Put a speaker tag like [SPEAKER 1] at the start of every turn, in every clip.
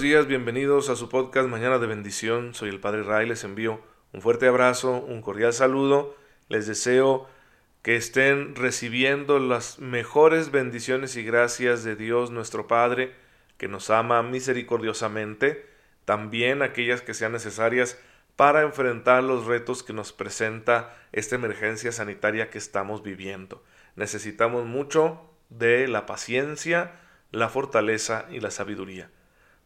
[SPEAKER 1] Días, bienvenidos a su podcast Mañana de Bendición. Soy el Padre Ray, les envío un fuerte abrazo, un cordial saludo. Les deseo que estén recibiendo las mejores bendiciones y gracias de Dios nuestro Padre, que nos ama misericordiosamente, también aquellas que sean necesarias para enfrentar los retos que nos presenta esta emergencia sanitaria que estamos viviendo. Necesitamos mucho de la paciencia, la fortaleza y la sabiduría.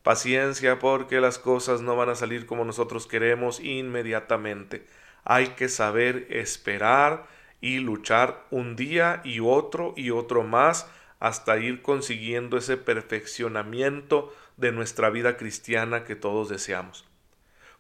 [SPEAKER 1] Paciencia porque las cosas no van a salir como nosotros queremos inmediatamente. Hay que saber esperar y luchar un día y otro y otro más hasta ir consiguiendo ese perfeccionamiento de nuestra vida cristiana que todos deseamos.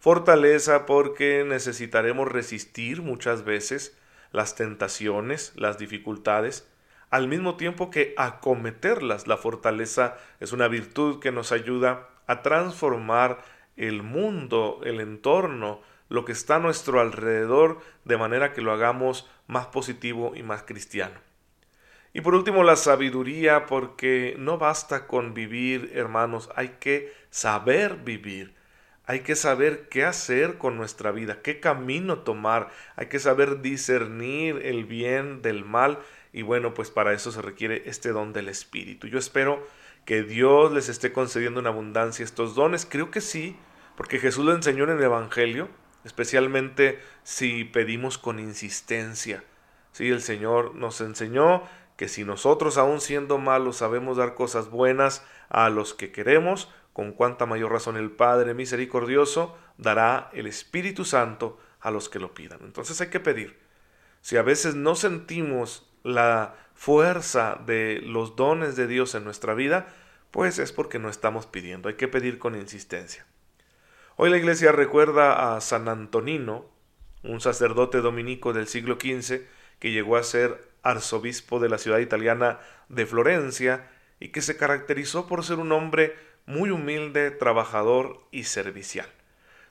[SPEAKER 1] Fortaleza porque necesitaremos resistir muchas veces las tentaciones, las dificultades, al mismo tiempo que acometerlas. La fortaleza es una virtud que nos ayuda a transformar el mundo, el entorno, lo que está a nuestro alrededor, de manera que lo hagamos más positivo y más cristiano. Y por último, la sabiduría, porque no basta con vivir, hermanos, hay que saber vivir. Hay que saber qué hacer con nuestra vida, qué camino tomar, hay que saber discernir el bien del mal y bueno, pues para eso se requiere este don del Espíritu. Yo espero que Dios les esté concediendo en abundancia estos dones? Creo que sí, porque Jesús lo enseñó en el Evangelio, especialmente si pedimos con insistencia. Sí, el Señor nos enseñó que si nosotros aun siendo malos sabemos dar cosas buenas a los que queremos, con cuánta mayor razón el Padre misericordioso dará el Espíritu Santo a los que lo pidan. Entonces hay que pedir. Si a veces no sentimos la fuerza de los dones de Dios en nuestra vida, pues es porque no estamos pidiendo, hay que pedir con insistencia. Hoy la iglesia recuerda a San Antonino, un sacerdote dominico del siglo XV que llegó a ser arzobispo de la ciudad italiana de Florencia y que se caracterizó por ser un hombre muy humilde, trabajador y servicial.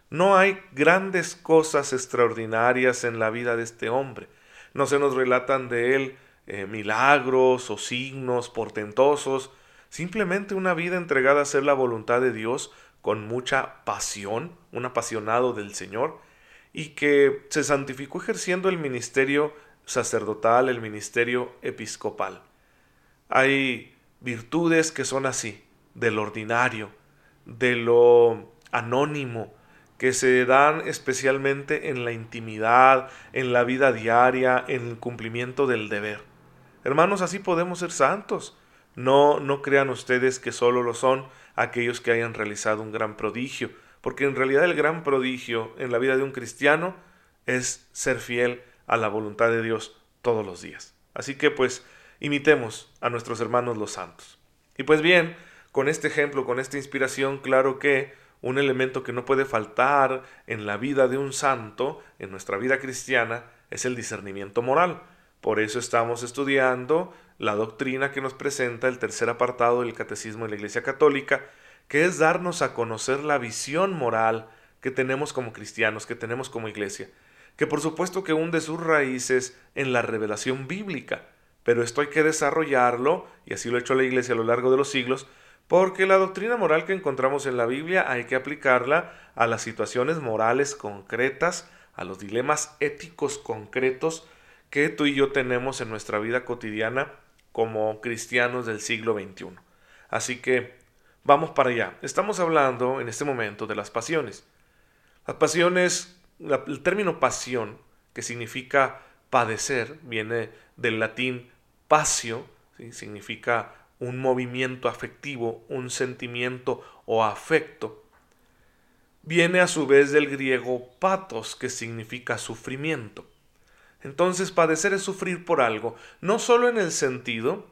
[SPEAKER 1] No hay grandes cosas extraordinarias en la vida de este hombre. No se nos relatan de él eh, milagros o signos portentosos, simplemente una vida entregada a hacer la voluntad de Dios con mucha pasión, un apasionado del Señor, y que se santificó ejerciendo el ministerio sacerdotal, el ministerio episcopal. Hay virtudes que son así, del ordinario, de lo anónimo, que se dan especialmente en la intimidad, en la vida diaria, en el cumplimiento del deber. Hermanos, así podemos ser santos. No, no crean ustedes que solo lo son aquellos que hayan realizado un gran prodigio, porque en realidad el gran prodigio en la vida de un cristiano es ser fiel a la voluntad de Dios todos los días. Así que pues imitemos a nuestros hermanos los santos. Y pues bien, con este ejemplo, con esta inspiración, claro que un elemento que no puede faltar en la vida de un santo, en nuestra vida cristiana, es el discernimiento moral. Por eso estamos estudiando la doctrina que nos presenta el tercer apartado del Catecismo de la Iglesia Católica, que es darnos a conocer la visión moral que tenemos como cristianos, que tenemos como iglesia, que por supuesto que hunde sus raíces en la revelación bíblica, pero esto hay que desarrollarlo, y así lo ha hecho la iglesia a lo largo de los siglos, porque la doctrina moral que encontramos en la Biblia hay que aplicarla a las situaciones morales concretas, a los dilemas éticos concretos que tú y yo tenemos en nuestra vida cotidiana como cristianos del siglo XXI. Así que vamos para allá. Estamos hablando en este momento de las pasiones. Las pasiones, el término pasión, que significa padecer, viene del latín pasio, significa un movimiento afectivo, un sentimiento o afecto. Viene a su vez del griego patos, que significa sufrimiento. Entonces padecer es sufrir por algo, no solo en el sentido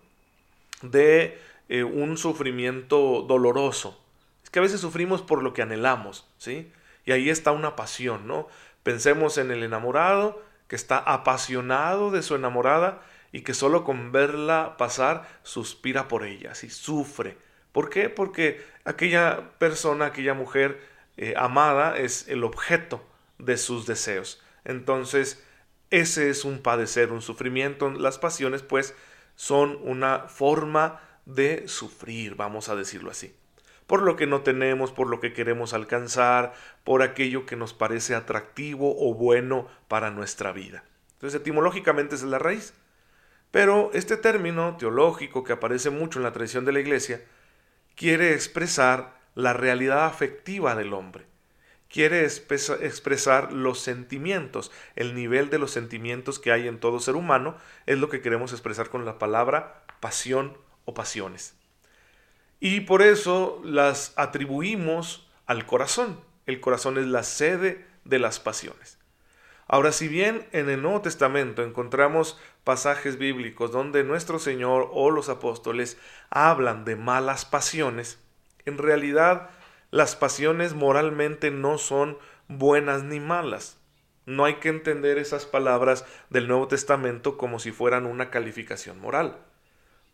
[SPEAKER 1] de eh, un sufrimiento doloroso, es que a veces sufrimos por lo que anhelamos, ¿sí? Y ahí está una pasión, ¿no? Pensemos en el enamorado que está apasionado de su enamorada y que solo con verla pasar suspira por ella, ¿sí? Sufre. ¿Por qué? Porque aquella persona, aquella mujer eh, amada es el objeto de sus deseos. Entonces, ese es un padecer, un sufrimiento. Las pasiones, pues, son una forma de sufrir, vamos a decirlo así. por lo que no tenemos, por lo que queremos alcanzar, por aquello que nos parece atractivo o bueno para nuestra vida. Entonces, etimológicamente es la raíz. Pero este término teológico que aparece mucho en la tradición de la Iglesia quiere expresar la realidad afectiva del hombre. Quiere expresar los sentimientos, el nivel de los sentimientos que hay en todo ser humano, es lo que queremos expresar con la palabra pasión o pasiones. Y por eso las atribuimos al corazón. El corazón es la sede de las pasiones. Ahora, si bien en el Nuevo Testamento encontramos pasajes bíblicos donde nuestro Señor o los apóstoles hablan de malas pasiones, en realidad las pasiones moralmente no son buenas ni malas. No hay que entender esas palabras del Nuevo Testamento como si fueran una calificación moral,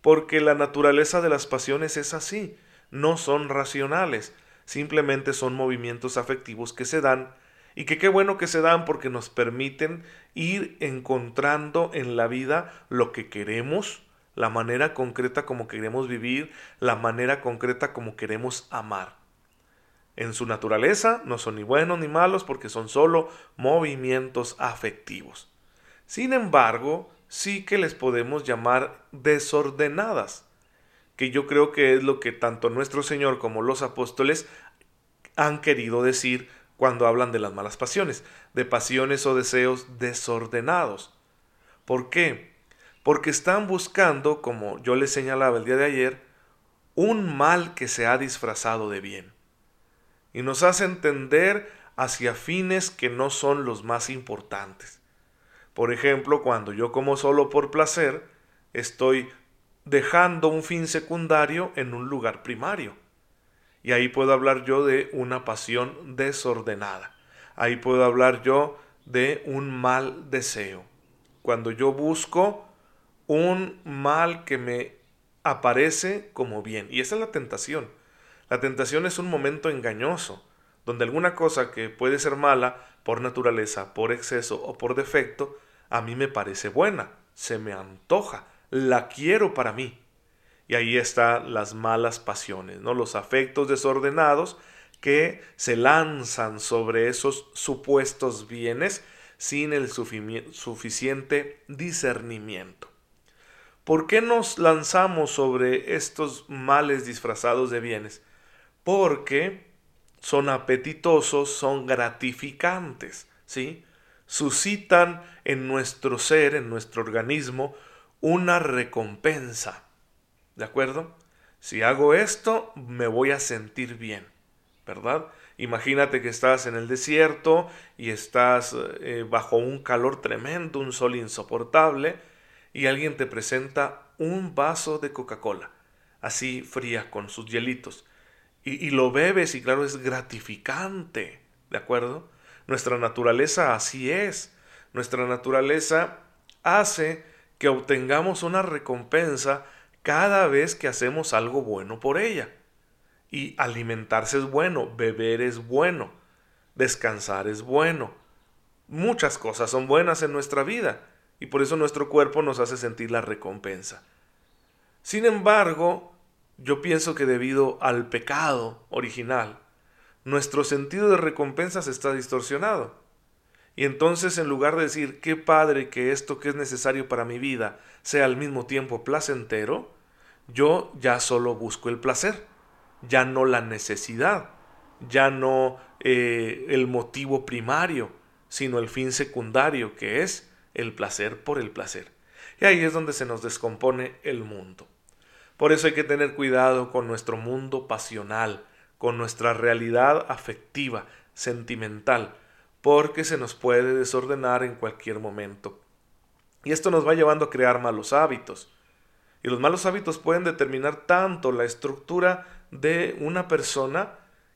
[SPEAKER 1] porque la naturaleza de las pasiones es así, no son racionales, simplemente son movimientos afectivos que se dan y que qué bueno que se dan porque nos permiten ir encontrando en la vida lo que queremos, la manera concreta como queremos vivir, la manera concreta como queremos amar. En su naturaleza no son ni buenos ni malos porque son solo movimientos afectivos. Sin embargo, sí que les podemos llamar desordenadas, que yo creo que es lo que tanto nuestro Señor como los apóstoles han querido decir cuando hablan de las malas pasiones, de pasiones o deseos desordenados. ¿Por qué? Porque están buscando, como yo les señalaba el día de ayer, un mal que se ha disfrazado de bien. Y nos hace entender hacia fines que no son los más importantes. Por ejemplo, cuando yo como solo por placer, estoy dejando un fin secundario en un lugar primario. Y ahí puedo hablar yo de una pasión desordenada. Ahí puedo hablar yo de un mal deseo. Cuando yo busco un mal que me aparece como bien. Y esa es la tentación. La tentación es un momento engañoso, donde alguna cosa que puede ser mala por naturaleza, por exceso o por defecto, a mí me parece buena, se me antoja, la quiero para mí. Y ahí están las malas pasiones, ¿no? Los afectos desordenados que se lanzan sobre esos supuestos bienes sin el suficiente discernimiento. ¿Por qué nos lanzamos sobre estos males disfrazados de bienes? Porque son apetitosos, son gratificantes, ¿sí? Suscitan en nuestro ser, en nuestro organismo, una recompensa. ¿De acuerdo? Si hago esto, me voy a sentir bien, ¿verdad? Imagínate que estás en el desierto y estás eh, bajo un calor tremendo, un sol insoportable, y alguien te presenta un vaso de Coca-Cola, así fría, con sus hielitos, y, y lo bebes y claro, es gratificante, ¿de acuerdo? Nuestra naturaleza así es. Nuestra naturaleza hace que obtengamos una recompensa cada vez que hacemos algo bueno por ella. Y alimentarse es bueno, beber es bueno, descansar es bueno. Muchas cosas son buenas en nuestra vida y por eso nuestro cuerpo nos hace sentir la recompensa. Sin embargo, yo pienso que debido al pecado original, nuestro sentido de recompensas está distorsionado. Y entonces en lugar de decir, qué padre que esto que es necesario para mi vida sea al mismo tiempo placentero, yo ya solo busco el placer, ya no la necesidad, ya no eh, el motivo primario, sino el fin secundario, que es el placer por el placer. Y ahí es donde se nos descompone el mundo. Por eso hay que tener cuidado con nuestro mundo pasional, con nuestra realidad afectiva, sentimental, porque se nos puede desordenar en cualquier momento. Y esto nos va llevando a crear malos hábitos. Y los malos hábitos pueden determinar tanto la estructura de una persona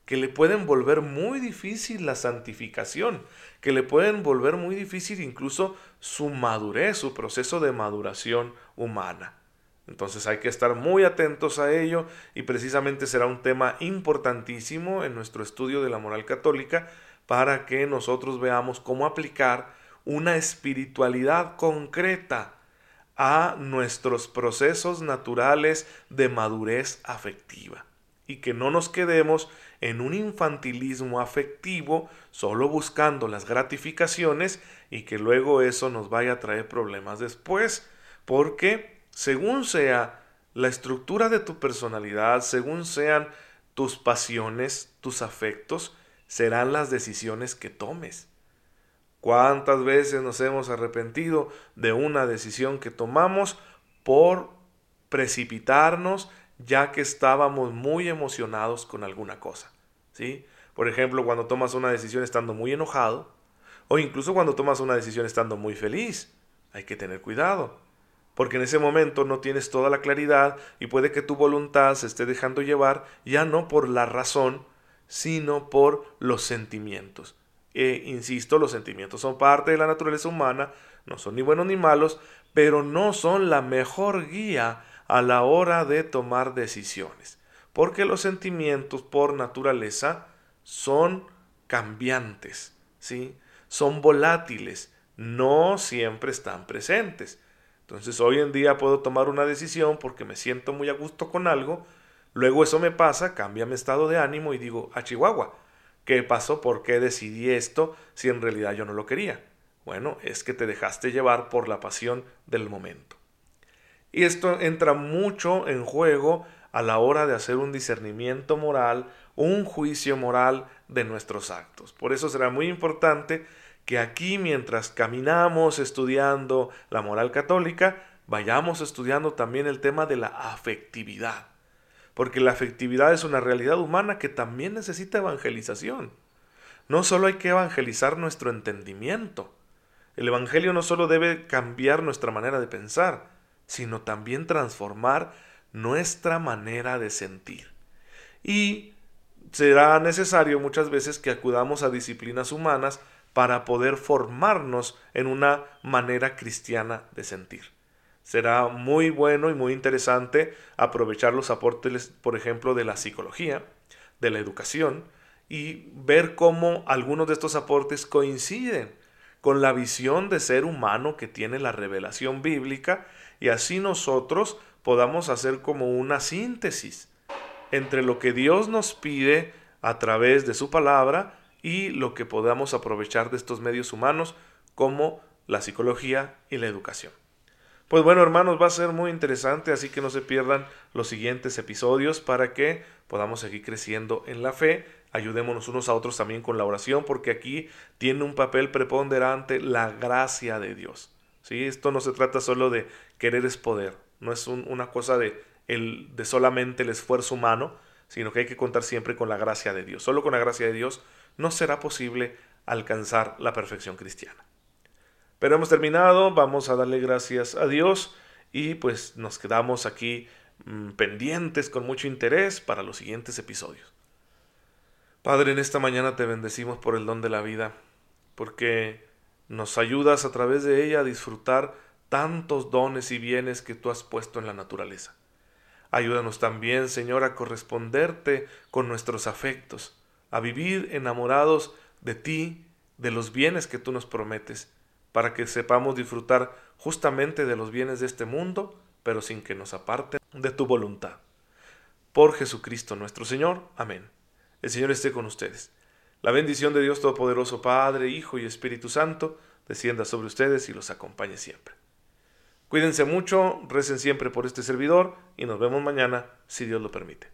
[SPEAKER 1] que le pueden volver muy difícil la santificación, que le pueden volver muy difícil incluso su madurez, su proceso de maduración humana. Entonces hay que estar muy atentos a ello y precisamente será un tema importantísimo en nuestro estudio de la moral católica para que nosotros veamos cómo aplicar una espiritualidad concreta a nuestros procesos naturales de madurez afectiva. y que no nos quedemos en un infantilismo afectivo solo buscando las gratificaciones y que luego eso nos vaya a traer problemas después, porque según sea la estructura de tu personalidad, según sean tus pasiones, tus afectos, serán las decisiones que tomes. ¿Cuántas veces nos hemos arrepentido de una decisión que tomamos por precipitarnos ya que estábamos muy emocionados con alguna cosa? ¿Sí? Por ejemplo, cuando tomas una decisión estando muy enojado o incluso cuando tomas una decisión estando muy feliz. Hay que tener cuidado, porque en ese momento no tienes toda la claridad y puede que tu voluntad se esté dejando llevar ya no por la razón, sino por los sentimientos. E insisto, los sentimientos son parte de la naturaleza humana, no son ni buenos ni malos, pero no son la mejor guía a la hora de tomar decisiones, porque los sentimientos por naturaleza son cambiantes, ¿sí? Son volátiles, no siempre están presentes. Entonces hoy en día puedo tomar una decisión porque me siento muy a gusto con algo, luego eso me pasa, cambia mi estado de ánimo y digo, a Chihuahua, ¿Qué pasó? ¿Por qué decidí esto si en realidad yo no lo quería? Bueno, es que te dejaste llevar por la pasión del momento. Y esto entra mucho en juego a la hora de hacer un discernimiento moral, un juicio moral de nuestros actos. Por eso será muy importante que aquí mientras caminamos estudiando la moral católica, vayamos estudiando también el tema de la afectividad porque la afectividad es una realidad humana que también necesita evangelización. No solo hay que evangelizar nuestro entendimiento. El Evangelio no solo debe cambiar nuestra manera de pensar, sino también transformar nuestra manera de sentir. Y será necesario muchas veces que acudamos a disciplinas humanas para poder formarnos en una manera cristiana de sentir. Será muy bueno y muy interesante aprovechar los aportes, por ejemplo, de la psicología, de la educación, y ver cómo algunos de estos aportes coinciden con la visión de ser humano que tiene la revelación bíblica, y así nosotros podamos hacer como una síntesis entre lo que Dios nos pide a través de su palabra y lo que podamos aprovechar de estos medios humanos como la psicología y la educación. Pues bueno, hermanos, va a ser muy interesante, así que no se pierdan los siguientes episodios para que podamos seguir creciendo en la fe. Ayudémonos unos a otros también con la oración, porque aquí tiene un papel preponderante la gracia de Dios. ¿sí? Esto no se trata solo de querer es poder, no es una cosa de, el, de solamente el esfuerzo humano, sino que hay que contar siempre con la gracia de Dios. Solo con la gracia de Dios no será posible alcanzar la perfección cristiana. Pero hemos terminado, vamos a darle gracias a Dios y pues nos quedamos aquí mm, pendientes con mucho interés para los siguientes episodios. Padre, en esta mañana te bendecimos por el don de la vida, porque nos ayudas a través de ella a disfrutar tantos dones y bienes que tú has puesto en la naturaleza. Ayúdanos también, Señor, a corresponderte con nuestros afectos, a vivir enamorados de ti, de los bienes que tú nos prometes, para que sepamos disfrutar justamente de los bienes de este mundo, pero sin que nos aparten de tu voluntad. Por Jesucristo nuestro Señor. Amén. El Señor esté con ustedes. La bendición de Dios Todopoderoso, Padre, Hijo y Espíritu Santo, descienda sobre ustedes y los acompañe siempre. Cuídense mucho, recen siempre por este servidor y nos vemos mañana, si Dios lo permite.